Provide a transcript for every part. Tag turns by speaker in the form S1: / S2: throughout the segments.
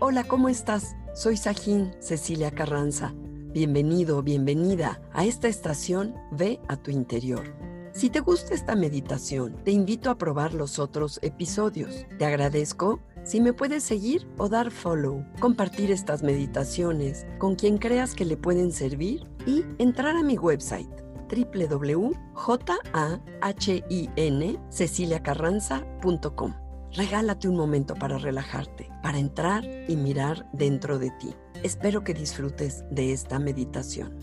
S1: Hola, ¿cómo estás? Soy Sajín Cecilia Carranza. Bienvenido, bienvenida a esta estación Ve a tu interior. Si te gusta esta meditación, te invito a probar los otros episodios. Te agradezco si me puedes seguir o dar follow, compartir estas meditaciones con quien creas que le pueden servir y entrar a mi website www.jahinceciliacarranza.com. Regálate un momento para relajarte, para entrar y mirar dentro de ti. Espero que disfrutes de esta meditación.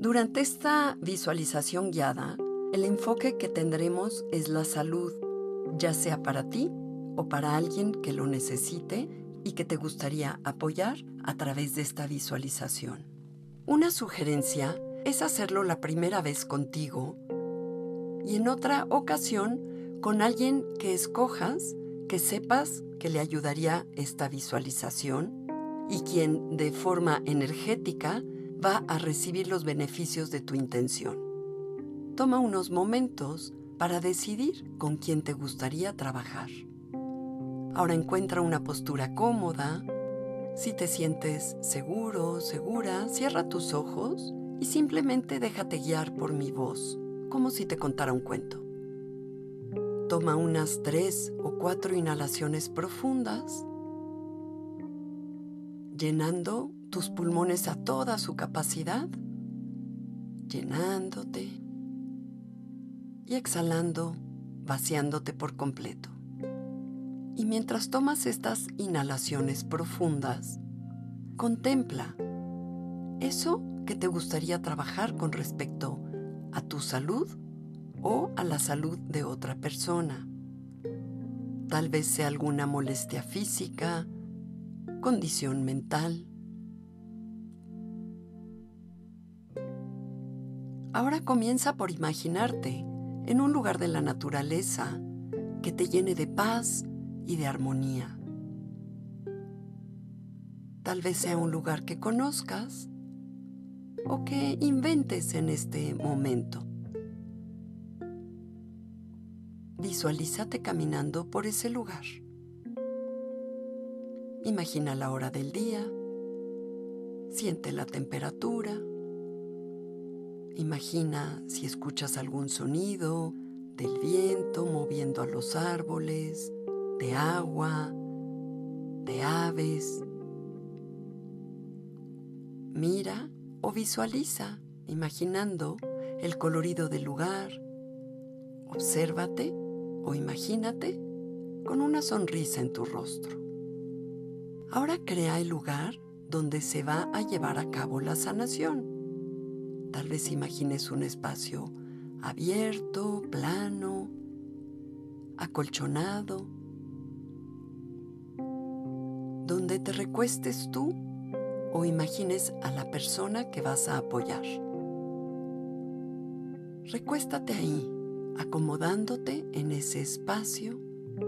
S1: Durante esta visualización guiada, el enfoque que tendremos es la salud, ya sea para ti o para alguien que lo necesite y que te gustaría apoyar a través de esta visualización. Una sugerencia es hacerlo la primera vez contigo y en otra ocasión con alguien que escojas, que sepas que le ayudaría esta visualización y quien de forma energética va a recibir los beneficios de tu intención. Toma unos momentos para decidir con quién te gustaría trabajar. Ahora encuentra una postura cómoda. Si te sientes seguro, segura, cierra tus ojos y simplemente déjate guiar por mi voz, como si te contara un cuento. Toma unas tres o cuatro inhalaciones profundas, llenando tus pulmones a toda su capacidad, llenándote y exhalando, vaciándote por completo. Y mientras tomas estas inhalaciones profundas, contempla eso que te gustaría trabajar con respecto a tu salud o a la salud de otra persona. Tal vez sea alguna molestia física, condición mental. Ahora comienza por imaginarte en un lugar de la naturaleza que te llene de paz y de armonía. Tal vez sea un lugar que conozcas o que inventes en este momento. Visualízate caminando por ese lugar. Imagina la hora del día, siente la temperatura, imagina si escuchas algún sonido del viento moviendo a los árboles, de agua, de aves. Mira o visualiza, imaginando el colorido del lugar. Obsérvate o imagínate con una sonrisa en tu rostro. Ahora crea el lugar donde se va a llevar a cabo la sanación. Tal vez imagines un espacio abierto, plano, acolchonado, donde te recuestes tú o imagines a la persona que vas a apoyar. Recuéstate ahí, acomodándote en ese espacio,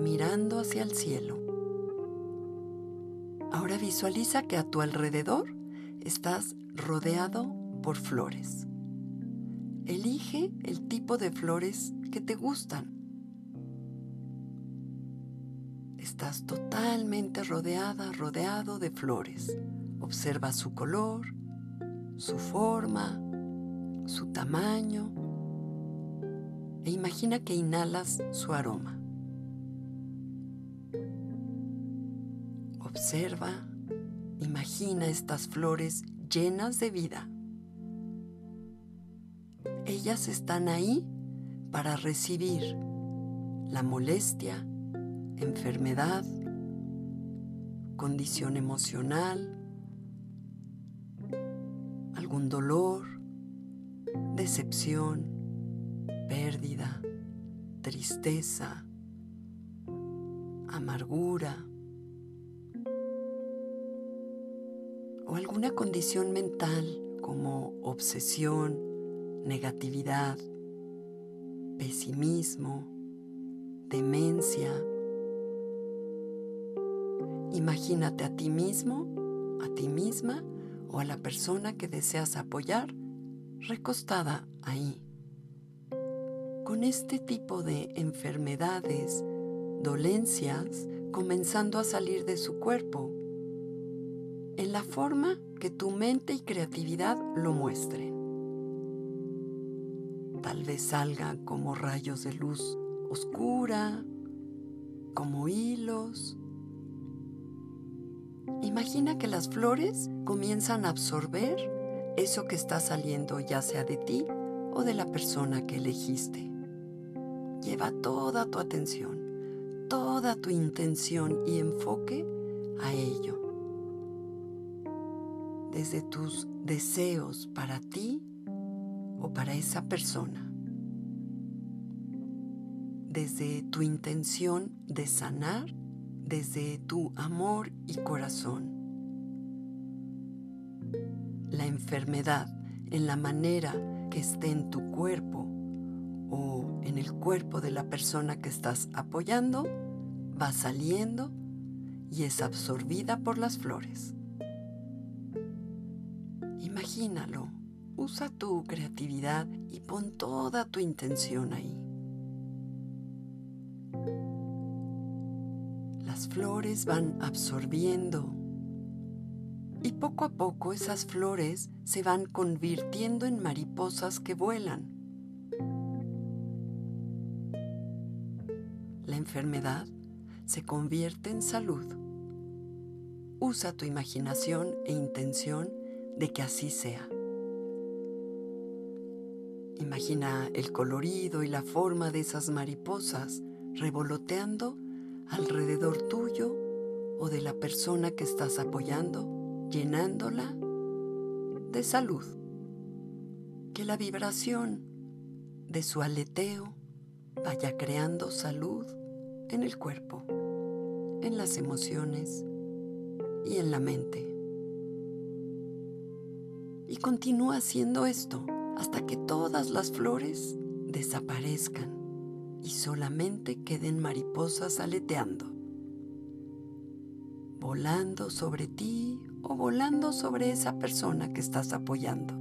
S1: mirando hacia el cielo. Ahora visualiza que a tu alrededor estás rodeado por flores. Elige el tipo de flores que te gustan Estás totalmente rodeada, rodeado de flores. Observa su color, su forma, su tamaño e imagina que inhalas su aroma. Observa, imagina estas flores llenas de vida. Ellas están ahí para recibir la molestia, enfermedad, condición emocional, algún dolor, decepción, pérdida, tristeza, amargura o alguna condición mental como obsesión, negatividad, pesimismo, demencia, Imagínate a ti mismo, a ti misma o a la persona que deseas apoyar recostada ahí. Con este tipo de enfermedades, dolencias, comenzando a salir de su cuerpo, en la forma que tu mente y creatividad lo muestren. Tal vez salga como rayos de luz oscura, como hilos. Imagina que las flores comienzan a absorber eso que está saliendo ya sea de ti o de la persona que elegiste. Lleva toda tu atención, toda tu intención y enfoque a ello. Desde tus deseos para ti o para esa persona. Desde tu intención de sanar, desde tu amor y corazón. La enfermedad en la manera que esté en tu cuerpo o en el cuerpo de la persona que estás apoyando va saliendo y es absorbida por las flores. Imagínalo, usa tu creatividad y pon toda tu intención ahí. Las flores van absorbiendo y poco a poco esas flores se van convirtiendo en mariposas que vuelan. La enfermedad se convierte en salud. Usa tu imaginación e intención de que así sea. Imagina el colorido y la forma de esas mariposas revoloteando alrededor tuyo o de la persona que estás apoyando llenándola de salud. Que la vibración de su aleteo vaya creando salud en el cuerpo, en las emociones y en la mente. Y continúa haciendo esto hasta que todas las flores desaparezcan y solamente queden mariposas aleteando, volando sobre ti o volando sobre esa persona que estás apoyando.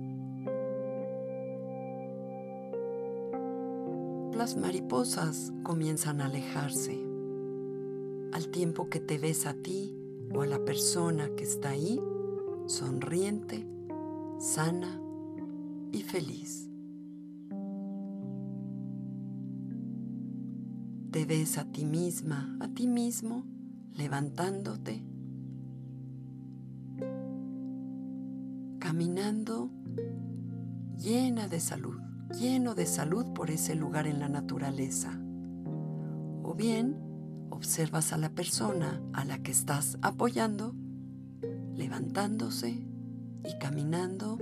S1: Las mariposas comienzan a alejarse al tiempo que te ves a ti o a la persona que está ahí sonriente, sana y feliz. Te ves a ti misma, a ti mismo, levantándote caminando llena de salud, lleno de salud por ese lugar en la naturaleza. O bien, observas a la persona a la que estás apoyando, levantándose y caminando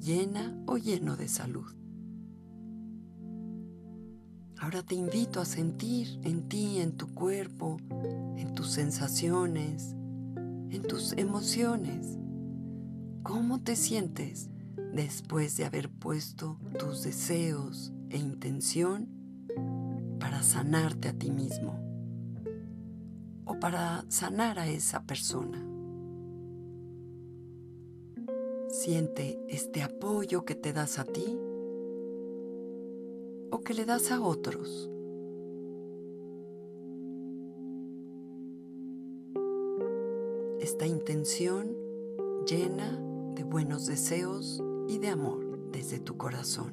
S1: llena o lleno de salud. Ahora te invito a sentir en ti, en tu cuerpo, en tus sensaciones, en tus emociones, ¿Cómo te sientes después de haber puesto tus deseos e intención para sanarte a ti mismo o para sanar a esa persona? Siente este apoyo que te das a ti o que le das a otros. Esta intención llena de buenos deseos y de amor desde tu corazón.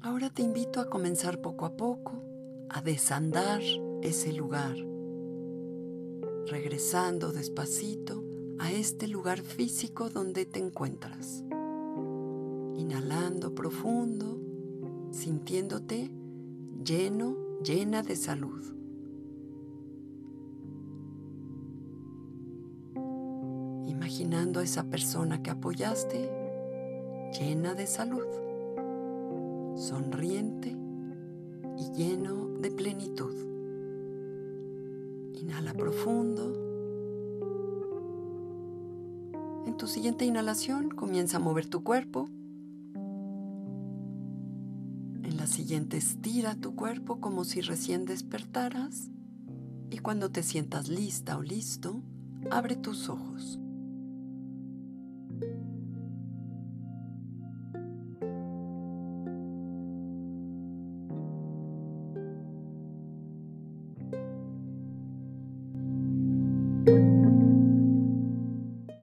S1: Ahora te invito a comenzar poco a poco a desandar ese lugar, regresando despacito a este lugar físico donde te encuentras. Inhalando profundo, sintiéndote lleno, llena de salud. imaginando a esa persona que apoyaste llena de salud, sonriente y lleno de plenitud. Inhala profundo. En tu siguiente inhalación comienza a mover tu cuerpo. Estira tu cuerpo como si recién despertaras. Y cuando te sientas lista o listo, abre tus ojos.